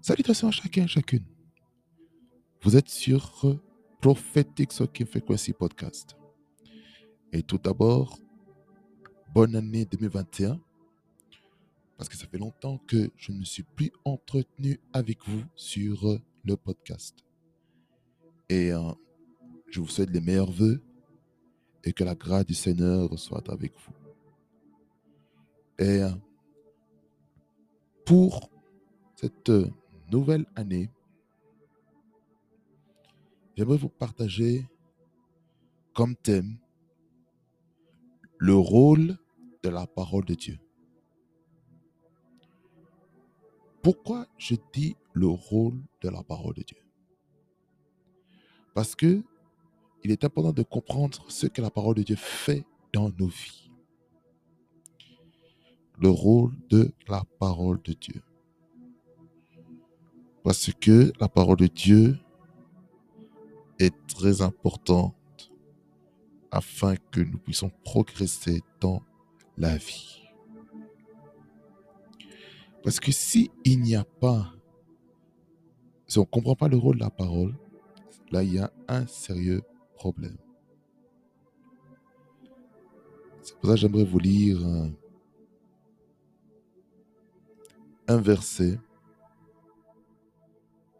Salutations à chacun et chacune. Vous êtes sur Prophetic Soaking Frequency Podcast. Et tout d'abord, bonne année 2021. Parce que ça fait longtemps que je ne suis plus entretenu avec vous sur le podcast. Et euh, je vous souhaite les meilleurs voeux et que la grâce du Seigneur soit avec vous. Et euh, pour cette nouvelle année, j'aimerais vous partager comme thème le rôle de la parole de Dieu. Pourquoi je dis le rôle de la parole de Dieu? Parce que il est important de comprendre ce que la parole de Dieu fait dans nos vies. Le rôle de la parole de Dieu. Parce que la parole de Dieu est très importante afin que nous puissions progresser dans la vie. Parce que si il n'y a pas, si on ne comprend pas le rôle de la parole, là il y a un sérieux problème. C'est pour ça que j'aimerais vous lire un, un verset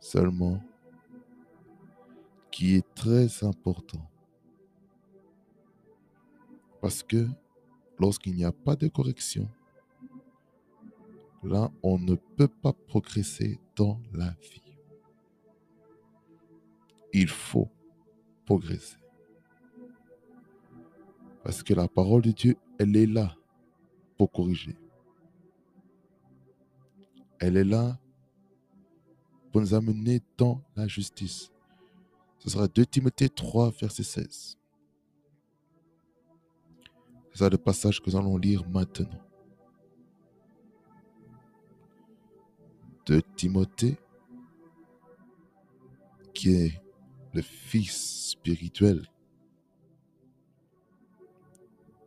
seulement qui est très important. Parce que lorsqu'il n'y a pas de correction, là, on ne peut pas progresser dans la vie. Il faut progresser. Parce que la parole de Dieu, elle est là pour corriger. Elle est là nous amener dans la justice. Ce sera 2 Timothée 3, verset 16. C'est ça le passage que nous allons lire maintenant. De Timothée, qui est le fils spirituel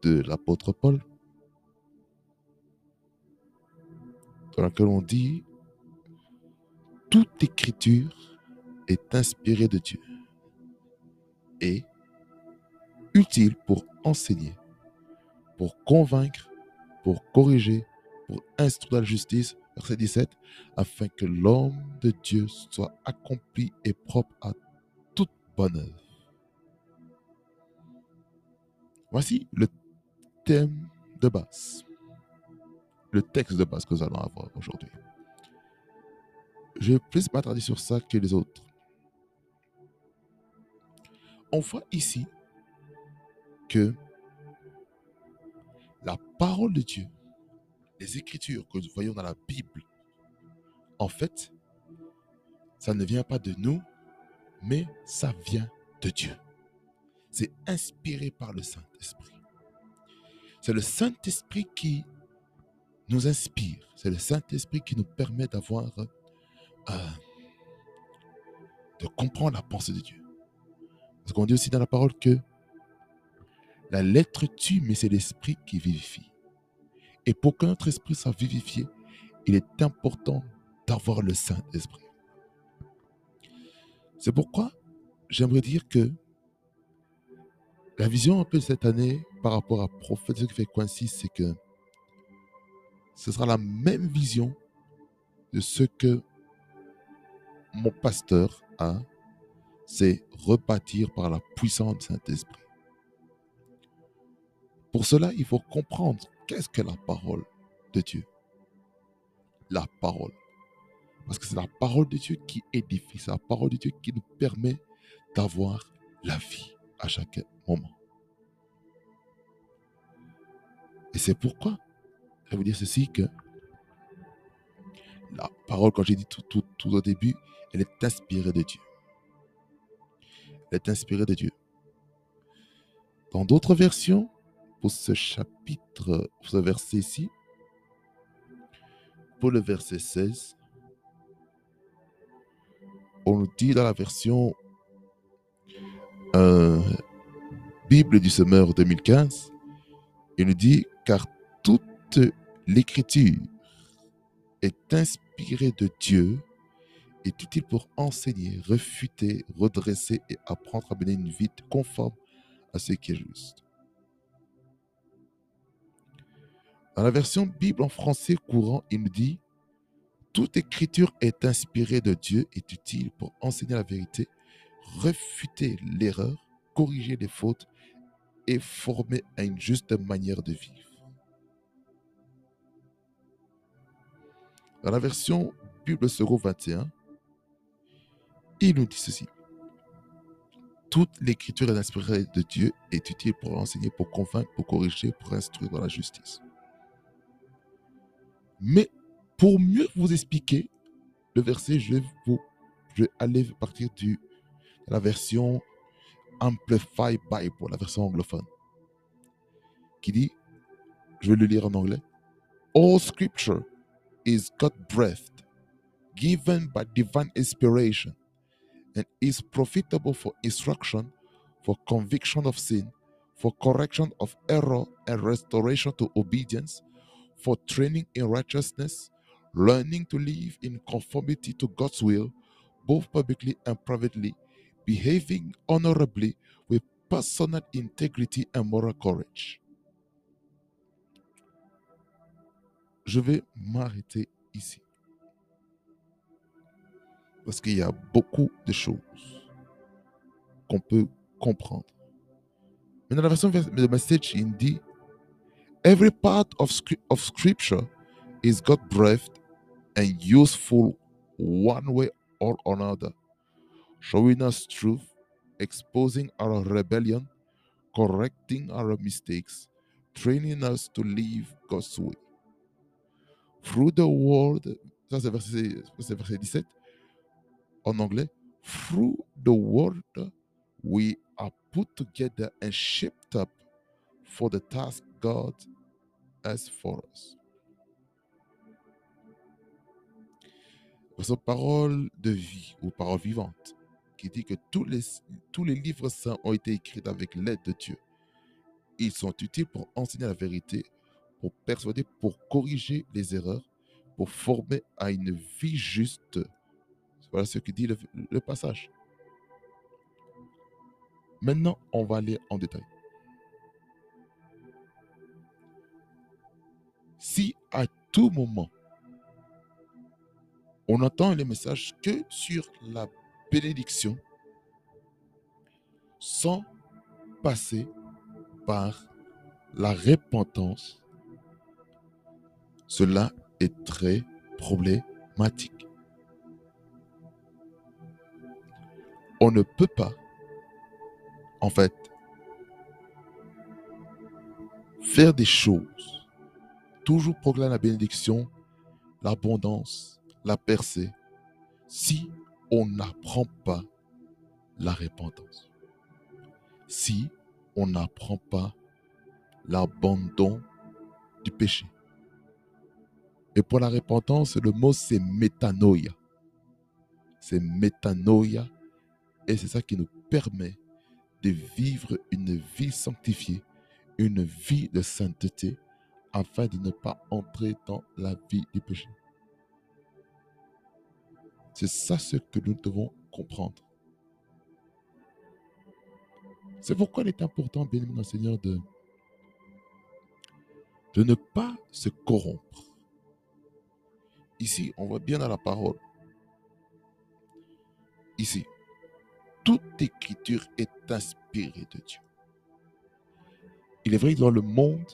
de l'apôtre Paul, dans lequel on dit toute écriture est inspirée de Dieu et utile pour enseigner, pour convaincre, pour corriger, pour instruire la justice, verset 17, afin que l'homme de Dieu soit accompli et propre à toute bonne œuvre. Voici le thème de base, le texte de base que nous allons avoir aujourd'hui. Je vais plus m'attarder sur ça que les autres on voit ici que la parole de Dieu, les écritures que nous voyons dans la Bible, en fait, ça ne vient pas de nous, mais ça vient de Dieu. C'est inspiré par le Saint-Esprit. C'est le Saint-Esprit qui nous inspire. C'est le Saint-Esprit qui nous permet d'avoir, euh, de comprendre la pensée de Dieu. Parce qu'on dit aussi dans la parole que la lettre tue, mais c'est l'esprit qui vivifie. Et pour que notre esprit soit vivifié, il est important d'avoir le Saint-Esprit. C'est pourquoi j'aimerais dire que la vision un peu cette année par rapport à Prophète qui fait coïncide, c'est que ce sera la même vision de ce que mon pasteur a c'est rebâtir par la puissance du Saint-Esprit. Pour cela, il faut comprendre qu'est-ce que la parole de Dieu. La parole. Parce que c'est la parole de Dieu qui édifie, c'est la parole de Dieu qui nous permet d'avoir la vie à chaque moment. Et c'est pourquoi, je vais vous dire ceci, que la parole, quand j'ai dit tout, tout, tout au début, elle est inspirée de Dieu est inspiré de Dieu. Dans d'autres versions, pour ce chapitre, pour ce verset ici, pour le verset 16, on nous dit dans la version euh, Bible du Semeur 2015, il nous dit car toute l'écriture est inspirée de Dieu est utile pour enseigner, refuter, redresser et apprendre à mener une vie conforme à ce qui est juste. Dans la version Bible en français courant, il nous dit Toute écriture est inspirée de Dieu, est utile pour enseigner la vérité, refuter l'erreur, corriger les fautes et former à une juste manière de vivre. Dans la version Bible Second 21, il nous dit ceci. Toute l'écriture est inspirée de Dieu est utile pour enseigner, pour convaincre, pour corriger, pour instruire dans la justice. Mais pour mieux vous expliquer le verset, je vais, vous, je vais aller partir du, de la version Amplified Bible, la version anglophone, qui dit, je vais le lire en anglais, All scripture is God-breathed, given by divine inspiration, and is profitable for instruction, for conviction of sin, for correction of error and restoration to obedience, for training in righteousness, learning to live in conformity to God's will, both publicly and privately, behaving honorably with personal integrity and moral courage. Je vais m'arrêter ici. Parce qu'il y a beaucoup de choses qu'on peut comprendre. Mais dans la version de message, il dit Every part of, of scripture is God breathed and useful one way or another, showing us truth, exposing our rebellion, correcting our mistakes, training us to live God's way. Through the word, ça c'est verset, verset 17 en anglais, through the word we are put together and shaped up for the task God has for us. Parole de vie ou parole vivante qui dit que tous les, tous les livres saints ont été écrits avec l'aide de Dieu. Ils sont utiles pour enseigner la vérité, pour persuader, pour corriger les erreurs, pour former à une vie juste. Voilà ce que dit le, le passage. Maintenant, on va aller en détail. Si à tout moment, on entend les messages que sur la bénédiction, sans passer par la repentance, cela est très problématique. On ne peut pas, en fait, faire des choses toujours proclame la bénédiction, l'abondance, la percée, si on n'apprend pas la repentance. Si on n'apprend pas l'abandon du péché. Et pour la repentance, le mot c'est métanoïa. C'est métanoïa et c'est ça qui nous permet de vivre une vie sanctifiée, une vie de sainteté, afin de ne pas entrer dans la vie du péché. C'est ça ce que nous devons comprendre. C'est pourquoi il est important, bien aimé Seigneur, de, de ne pas se corrompre. Ici, on voit bien dans la parole. Ici, toute écriture est inspirée de Dieu. Il est vrai que dans le monde,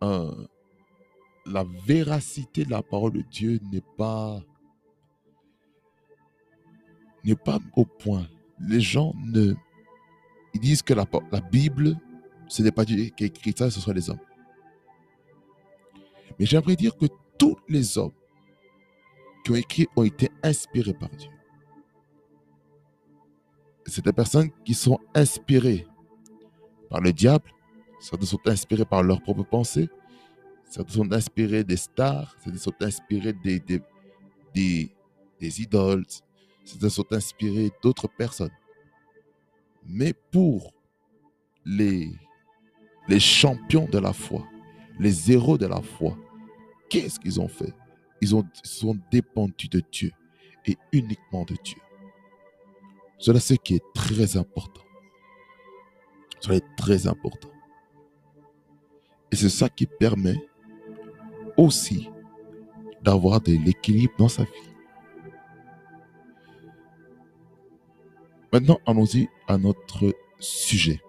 la véracité de la parole de Dieu n'est pas n'est pas au point. Les gens ne disent que la, la Bible, ce n'est pas Dieu qui a écrit ça, ce sont les hommes. Mais j'aimerais dire que tous les hommes qui ont écrit ont été inspirés par Dieu. C'est des personnes qui sont inspirées par le diable, Certains sont inspirés par leurs propres pensées. Certains sont inspirés des stars. Certains sont inspirés des, idoles. Certains sont inspirés d'autres personnes. Mais pour les, champions de la foi, les héros de la foi, qu'est-ce qu'ils ont fait? Ils, ont, sont dépendus de Dieu. et uniquement de Dieu. Cela, ce qui est très important. Cela est très important. Et c'est ça qui permet aussi d'avoir de l'équilibre dans sa vie. Maintenant, allons-y à notre sujet.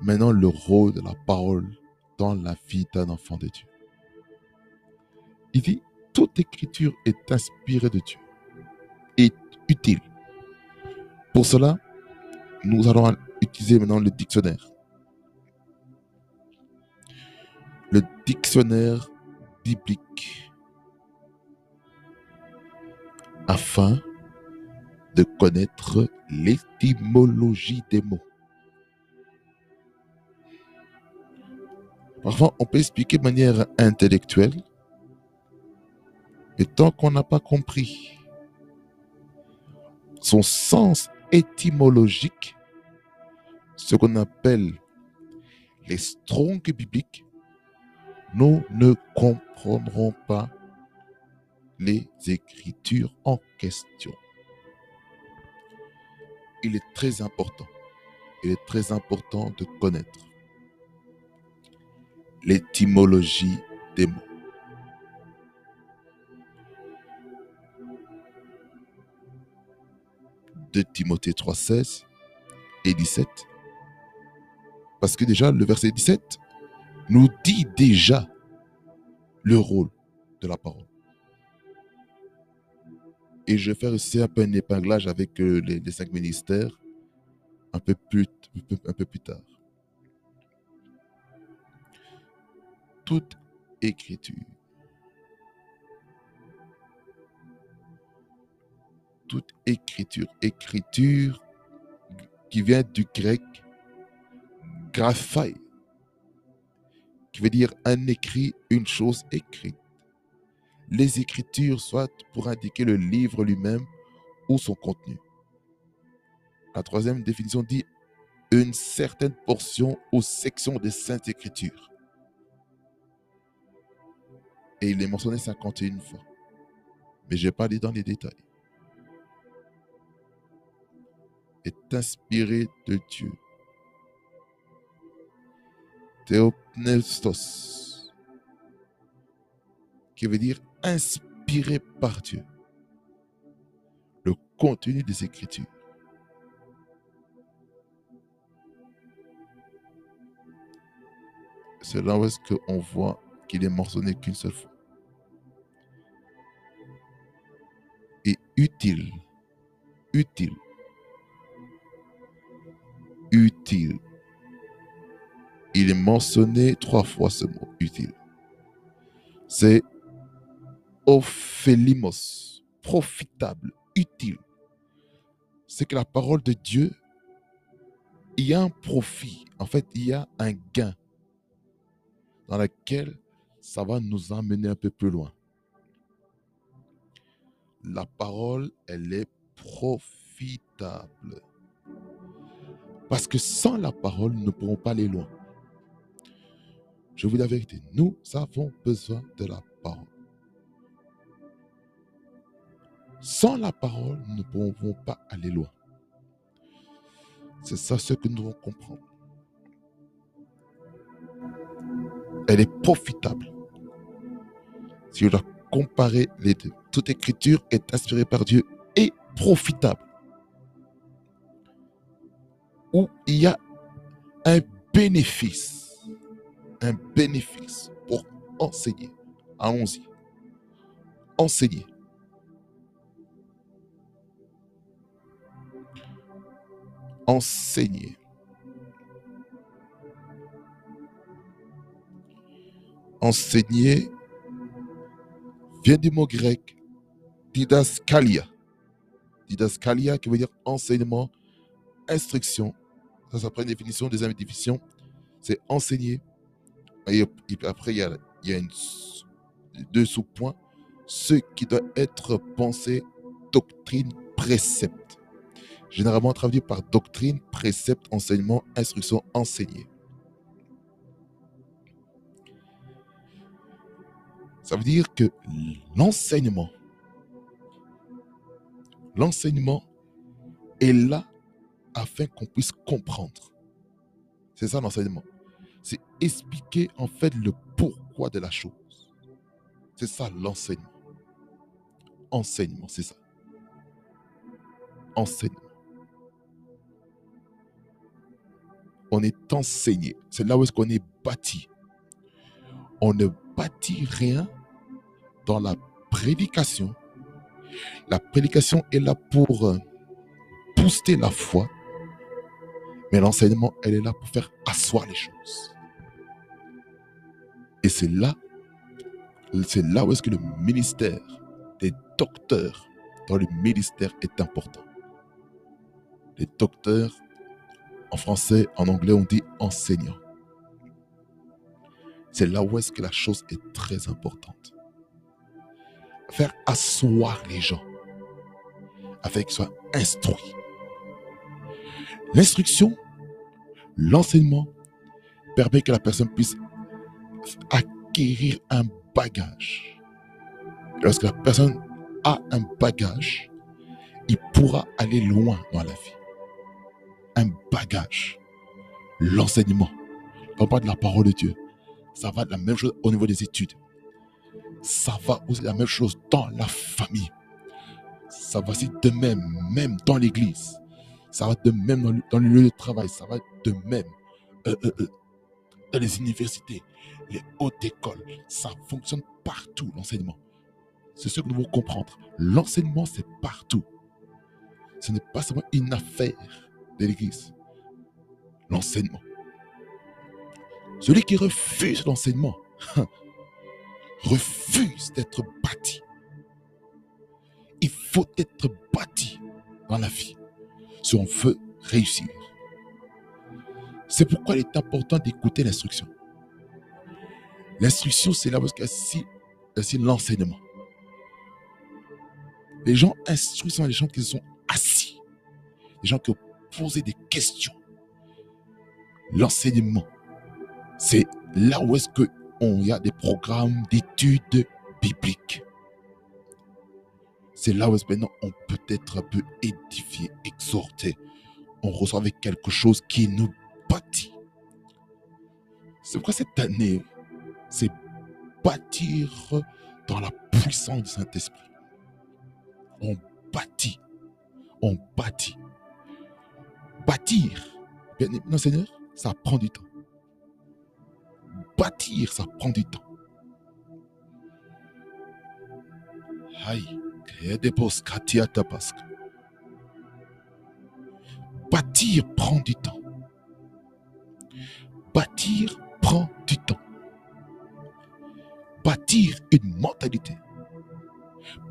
Maintenant, le rôle de la parole dans la vie d'un enfant de Dieu. Il dit, toute écriture est inspirée de Dieu, est utile. Pour cela, nous allons utiliser maintenant le dictionnaire. Le dictionnaire biblique afin de connaître l'étymologie des mots. Parfois, on peut expliquer de manière intellectuelle, et tant qu'on n'a pas compris son sens étymologique, ce qu'on appelle les strongs bibliques, nous ne comprendrons pas les écritures en question. Il est très important, il est très important de connaître l'étymologie des mots. De Timothée 3,16 et 17. Parce que déjà, le verset 17 nous dit déjà le rôle de la parole. Et je vais faire aussi un peu un épinglage avec euh, les, cinq ministères un peu plus, un peu plus tard. Toute écriture, toute écriture, écriture qui vient du grec graphai, qui veut dire un écrit, une chose écrite les Écritures soit pour indiquer le livre lui-même ou son contenu. La troisième définition dit une certaine portion ou section des Saintes Écritures. Et il est mentionné 51 fois. Mais je n'ai pas dit dans les détails. Est inspiré de Dieu. Théopnestos, qui veut dire inspiré par Dieu. Le contenu des Écritures. C'est là où est-ce qu'on voit qu'il est mentionné qu'une seule fois. Et utile. Utile. Il est mentionné trois fois ce mot, utile. C'est ophélimos, profitable, utile. C'est que la parole de Dieu, il y a un profit, en fait, il y a un gain dans lequel ça va nous emmener un peu plus loin. La parole, elle est profitable. Parce que sans la parole, nous ne pourrons pas aller loin. Je vous dis la vérité, nous avons besoin de la parole. Sans la parole, nous ne pouvons pas aller loin. C'est ça ce que nous devons comprendre. Elle est profitable. Si on doit comparer les deux, toute écriture est inspirée par Dieu et profitable. Il y a un bénéfice. Un bénéfice pour enseigner. Allons-y. Enseigner. enseigner. Enseigner vient du mot grec didaskalia. Didaskalia qui veut dire enseignement, instruction. Ça, ça prend une définition. Deuxième définition, c'est enseigner. Et, après, il y a, il y a une, deux sous-points. Ce qui doit être pensé, doctrine, précepte généralement traduit par doctrine, précepte, enseignement, instruction, enseigner. Ça veut dire que l'enseignement, l'enseignement est là afin qu'on puisse comprendre. C'est ça l'enseignement. C'est expliquer en fait le pourquoi de la chose. C'est ça l'enseignement. Enseignement, c'est ça. Enseignement. On est enseigné. C'est là où est-ce qu'on est bâti. On ne bâtit rien dans la prédication. La prédication est là pour euh, booster la foi, mais l'enseignement, elle est là pour faire asseoir les choses. Et c'est là, c'est là où est-ce que le ministère des docteurs dans le ministère est important. Les docteurs, en français, en anglais, on dit enseignants. C'est là où est-ce que la chose est très importante. Faire asseoir les gens afin qu'ils soient instruits. L'instruction, l'enseignement permet que la personne puisse acquérir un bagage. Lorsque la personne a un bagage, il pourra aller loin dans la vie. Un bagage. L'enseignement. On parle de la parole de Dieu. Ça va de la même chose au niveau des études. Ça va aussi de la même chose dans la famille. Ça va aussi de même, même dans l'église. Ça va de même dans le, lieu de travail. Ça va de même euh, euh, euh, dans les universités, les hautes écoles. Ça fonctionne partout, l'enseignement. C'est ce que nous devons comprendre. L'enseignement, c'est partout. Ce n'est pas seulement une affaire de l'Église. L'enseignement. Celui qui refuse l'enseignement refuse d'être bâti. Il faut être bâti dans la vie si on veut réussir. C'est pourquoi il est important d'écouter l'instruction. L'instruction, c'est là parce que c'est l'enseignement. Les gens instruits sont les gens qui sont assis, les gens qui ont posé des questions. L'enseignement, c'est là où est-ce qu'il y a des programmes d'études bibliques. C'est là où maintenant on peut être un peu édifié, exhorté. On reçoit avec quelque chose qui nous bâtit. C'est pourquoi cette année, c'est bâtir dans la puissance du Saint-Esprit. On bâtit. On bâtit. Bâtir, bien non Seigneur, ça prend du temps. Bâtir, ça prend du temps. Aïe. Bâtir prend du temps. Bâtir prend du temps. Bâtir une mentalité.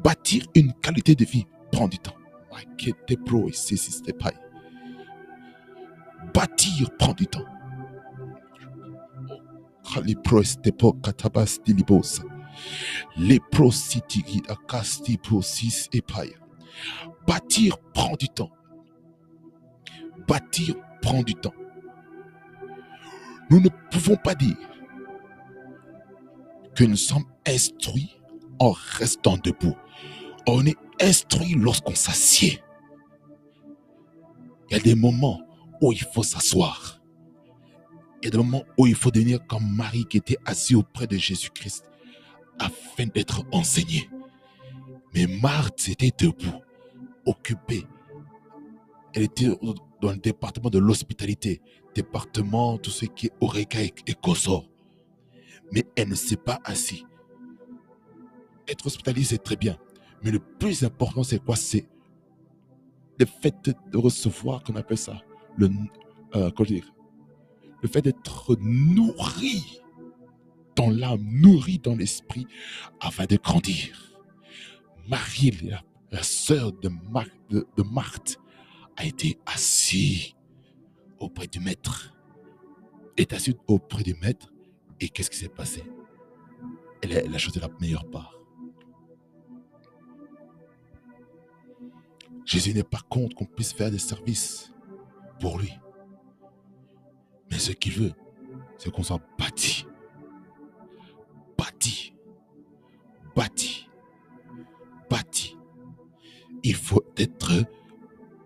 Bâtir une qualité de vie prend du temps. Bâtir prend du temps. Bâtir prend du temps. Bâtir prend du temps. Nous ne pouvons pas dire que nous sommes instruits en restant debout. On est instruit lorsqu'on s'assied. Il y a des moments où il faut s'asseoir. Il y a des moments où il faut devenir comme Marie qui était assise auprès de Jésus-Christ afin d'être enseigné. Mais Marthe était debout, occupée. Elle était dans le département de l'hospitalité, département, tout ce qui est Oreca et, et Mais elle ne s'est pas assise. Être hospitalisé, c'est très bien. Mais le plus important, c'est quoi? C'est le fait de recevoir, qu'on appelle ça, le, euh, le fait d'être nourri dans l'âme, nourri dans l'esprit, afin de grandir. Marie, la, sœur de, Marthe, a été assise auprès du maître. Est assise auprès du maître. Et qu'est-ce qui s'est passé? Elle a, elle choisi la meilleure part. Jésus n'est pas contre qu'on puisse faire des services pour lui. Mais ce qu'il veut, c'est qu'on soit bâti bâti bâti. Il faut être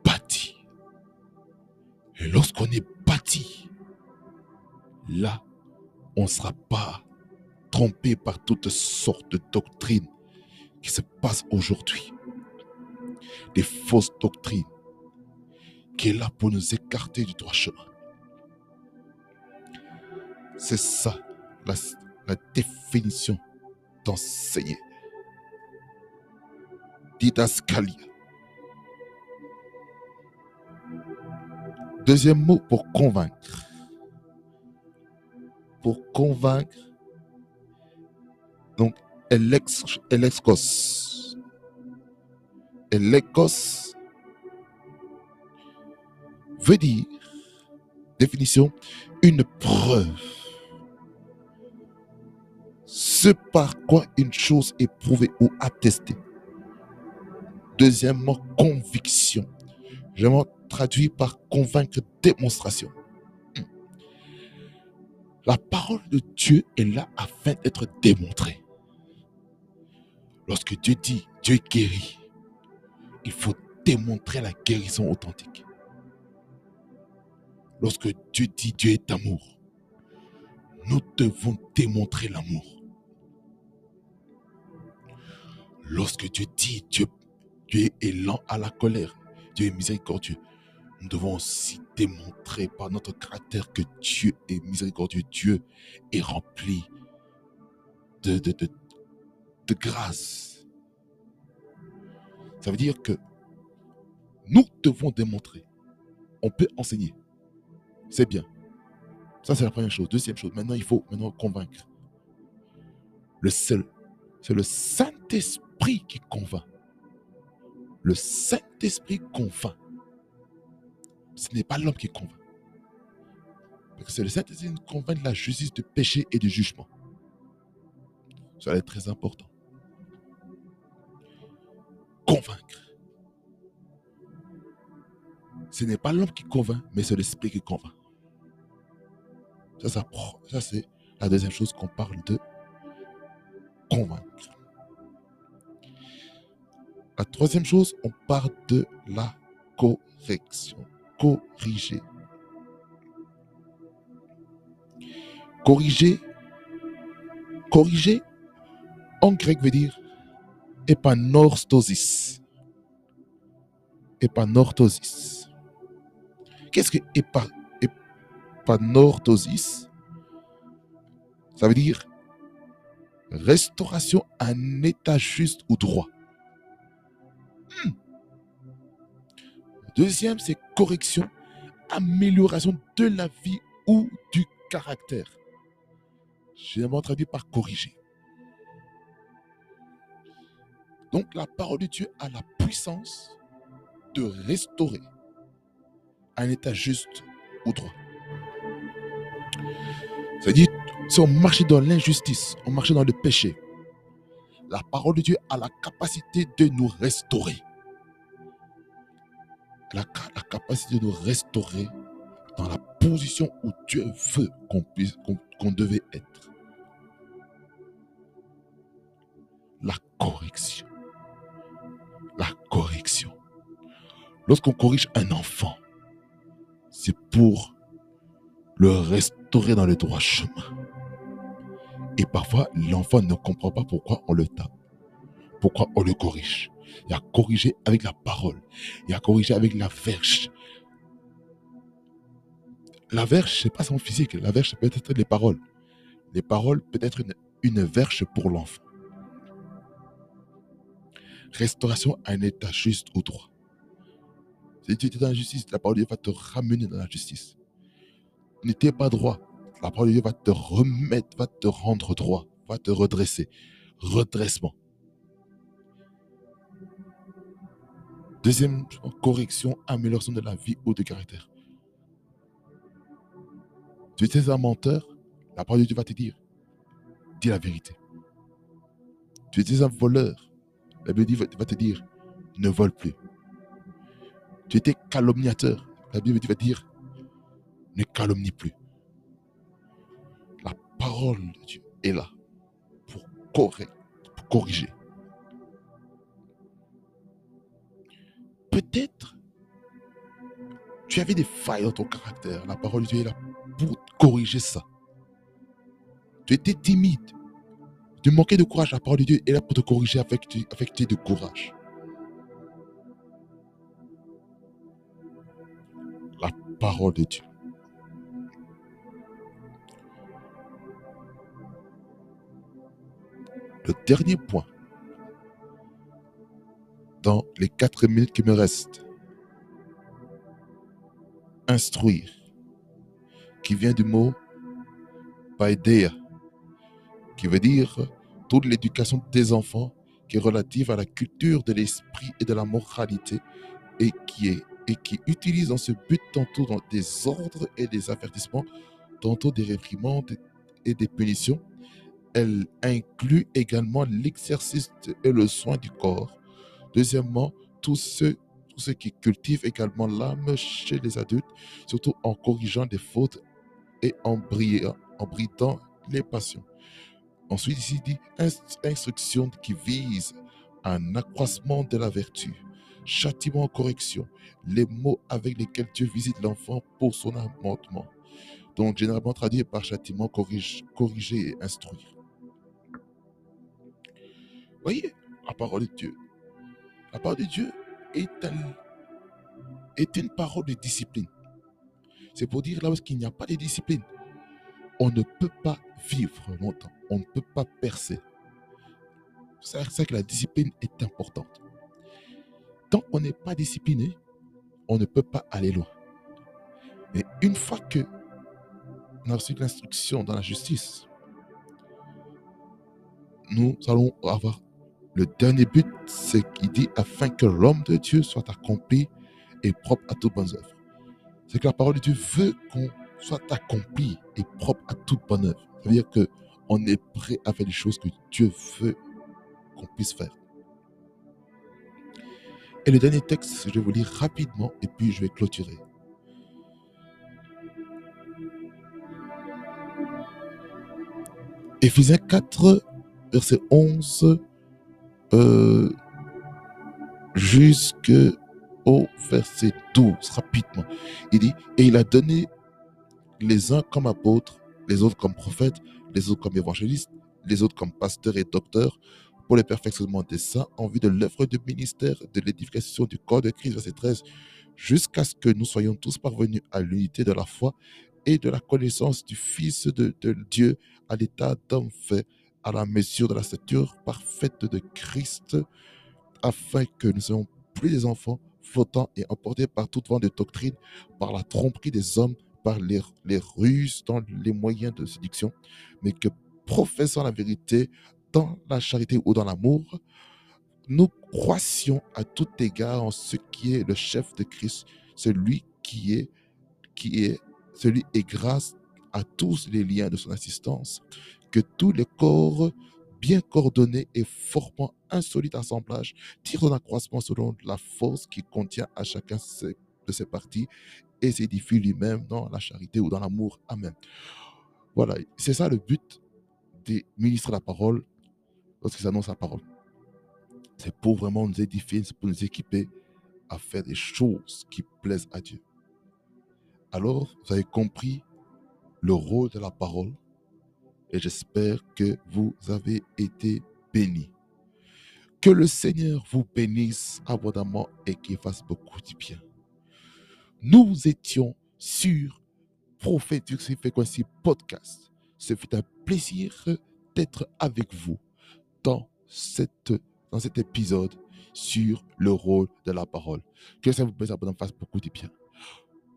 bâti. Et lorsqu'on est bâti, là, on ne sera pas trompé par toutes sortes de doctrines qui se passent aujourd'hui. Des fausses doctrines qui est là pour nous écarter du droit chemin. C'est ça la définition d'enseigner. Didascalia. Deuxième mot pour convaincre. Pour convaincre, donc, elexkos. Elekos veut dire, définition, une preuve. Ce par quoi une chose est prouvée ou attestée. Deuxièmement, conviction. Je vais traduire par convaincre, démonstration. La parole de Dieu est là afin d'être démontrée. Lorsque Dieu dit Dieu guérit, il faut démontrer la guérison authentique. Lorsque Dieu dit Dieu est amour, nous devons démontrer l'amour. Lorsque Dieu dit Dieu, Dieu est lent à la colère, Dieu est miséricordieux, nous devons aussi démontrer par notre caractère que Dieu est miséricordieux, Dieu est rempli de grâce. Ça veut dire que nous devons démontrer. On peut enseigner. C'est bien. Ça, c'est la première chose. Deuxième chose, maintenant, il faut maintenant convaincre. Le seul, c'est le Saint-Esprit qui convainc. Le Saint-Esprit convainc. Ce n'est pas l'homme qui convainc. Parce que c'est le Saint-Esprit qui convainc la justice, du péché et du jugement. Ça est très important. Convaincre. Ce n'est pas l'homme qui convainc, mais c'est l'esprit qui convainc. Ça, c'est la deuxième chose qu'on parle de convaincre. La troisième chose, on parle de la correction. Corriger. Corriger. Corriger, en grec veut dire épanorthosis. Épanorthosis. Qu'est-ce que épanorthosis? Ça veut dire restauration à un état juste ou droit. Deuxième, c'est correction, amélioration de la vie ou du caractère. Généralement traduit par corriger. Donc la parole de Dieu a la puissance de restaurer un état juste ou droit. C'est-à-dire, si on marchait dans l'injustice, on marchait dans le péché, la parole de Dieu a la capacité de nous restaurer. La, la capacité de restaurer dans la position où Dieu veut qu'on puisse, qu'on devait être. La correction. La correction. Lorsqu'on corrige un enfant, c'est pour le restaurer dans le droit chemin. Et parfois, l'enfant ne comprend pas pourquoi on le tape, pourquoi on le corrige. Il a corrigé avec la parole, il a corrigé avec la verge. La verge, n'est pas son physique, la verge, peut être les paroles. Les paroles peut être une, une verge pour l'enfant. Restauration à un état juste ou droit. Si tu étais dans la justice, la parole de Dieu va te ramener dans la justice. N'étais pas droit. La parole de Dieu va te remettre, va te rendre droit, va te redresser. Redressement. Deuxième correction, amélioration de la vie ou de caractère. Tu étais un menteur, la parole de Dieu va te dire, dis la vérité. Tu étais un voleur, la Bible va te dire, ne vole plus tu étais calomniateur. La Bible va dire, ne calomnie plus. La parole de Dieu est là pour corriger. Peut-être tu avais des failles dans ton caractère. La parole de Dieu est là pour corriger ça. Tu étais timide. Tu manquais de courage. La parole de Dieu est là pour te corriger avec, avec de courage. La parole de Dieu. Le dernier point, dans les quatre minutes qui me restent, instruire, qui vient du mot paidea, qui veut dire toute l'éducation des enfants qui est relative à la culture de l'esprit et de la moralité et qui est et qui utilise dans ce but tantôt des ordres et des avertissements, tantôt des réprimandes et des punitions. Elle inclut également l'exercice et le soin du corps. Deuxièmement, tous ceux, tous ceux qui cultivent également l'âme chez les adultes, surtout en corrigeant des fautes et en, en bridant les passions. Ensuite, ici dit instruction qui vise un accroissement de la vertu, châtiment, correction, les mots avec lesquels Dieu visite l'enfant pour son amendement. Donc, généralement traduit par châtiment, corrige, corriger et instruire. Voyez, la parole de Dieu. La parole de Dieu est, une parole de discipline. C'est pour dire là où il n'y a pas de discipline, on ne peut pas vivre longtemps. On ne peut pas percer. C'est ça que la discipline est importante. Tant qu'on n'est pas discipliné, on ne peut pas aller loin. Mais une fois que on a reçu l'instruction dans la justice, nous allons avoir le dernier but, c'est qu'il dit afin que l'homme de Dieu soit accompli et propre à toute bonne œuvre. C'est que la parole de Dieu veut qu'on soit accompli et propre à toute bonne œuvre. Ça veut dire qu'on est prêt à faire les choses que Dieu veut qu'on puisse faire. Et le dernier texte, je vais vous lire rapidement et puis je vais clôturer. Éphésiens 4, verset 11 euh, jusqu'au verset 12, rapidement. Il dit, et il a donné les uns comme apôtres, les autres comme prophètes, les autres comme évangélistes, les autres comme pasteurs et docteurs, pour le perfectionnement des saints, en vue de l'œuvre de ministère, de l'édification du corps de Christ, verset 13, jusqu'à ce que nous soyons tous parvenus à l'unité de la foi et de la connaissance du Fils de, de Dieu, à l'état d'homme fait, à la mesure de la stature parfaite de Christ, afin que nous ne soyons plus des enfants flottant et emportés par toute vent de doctrine, par la tromperie des hommes, par les, les ruses dans les moyens de séduction, mais que professant la vérité dans la charité ou dans l'amour, nous croissions à tout égard en ce qui est le chef de Christ, celui qui est, qui est, celui et grâce à tous les liens de son assistance, que tous les corps bien coordonnés et formant un solide assemblage tirent un accroissement selon la force qui contient à chacun de ses parties et s'édifie lui-même dans la charité ou dans l'amour. Amen. Voilà, c'est ça le but des ministres de la parole lorsqu'ils annoncent la parole. C'est pour vraiment nous édifier, c'est pour nous équiper à faire des choses qui plaisent à Dieu. Alors, vous avez compris le rôle de la parole et j'espère que vous avez été bénis. Que le Seigneur vous bénisse abondamment et qu'il fasse beaucoup de bien. Nous étions sur Prophétique Frequency Podcast. Ce fut un plaisir d'être avec vous dans, cette, dans cet épisode sur le rôle de la parole. Que ça vous fasse beaucoup de bien.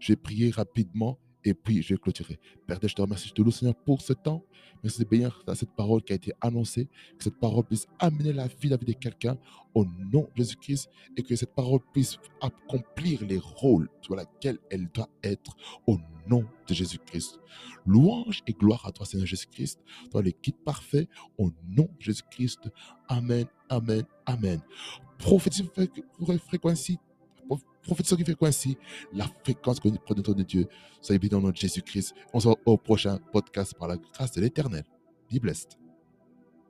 Je vais prier rapidement et puis, je vais clôturer. Père, je te remercie, je te loue, Seigneur, pour ce temps. Merci de bénir cette parole qui a été annoncée, que cette parole puisse amener la vie, la vie de quelqu'un au nom de Jésus-Christ et que cette parole puisse accomplir les rôles sur lesquels elle doit être au nom de Jésus-Christ. Louange et gloire à toi, Seigneur Jésus-Christ, toi le guide parfait, au nom de Jésus-Christ. Amen, amen, amen. Prophétie fréquencie prophétisation qui fait quoi ici? La fréquence que nous prenons de Dieu. Soyez bien dans Jésus-Christ. On se voit au prochain podcast par la grâce de l'Éternel. Be blessed.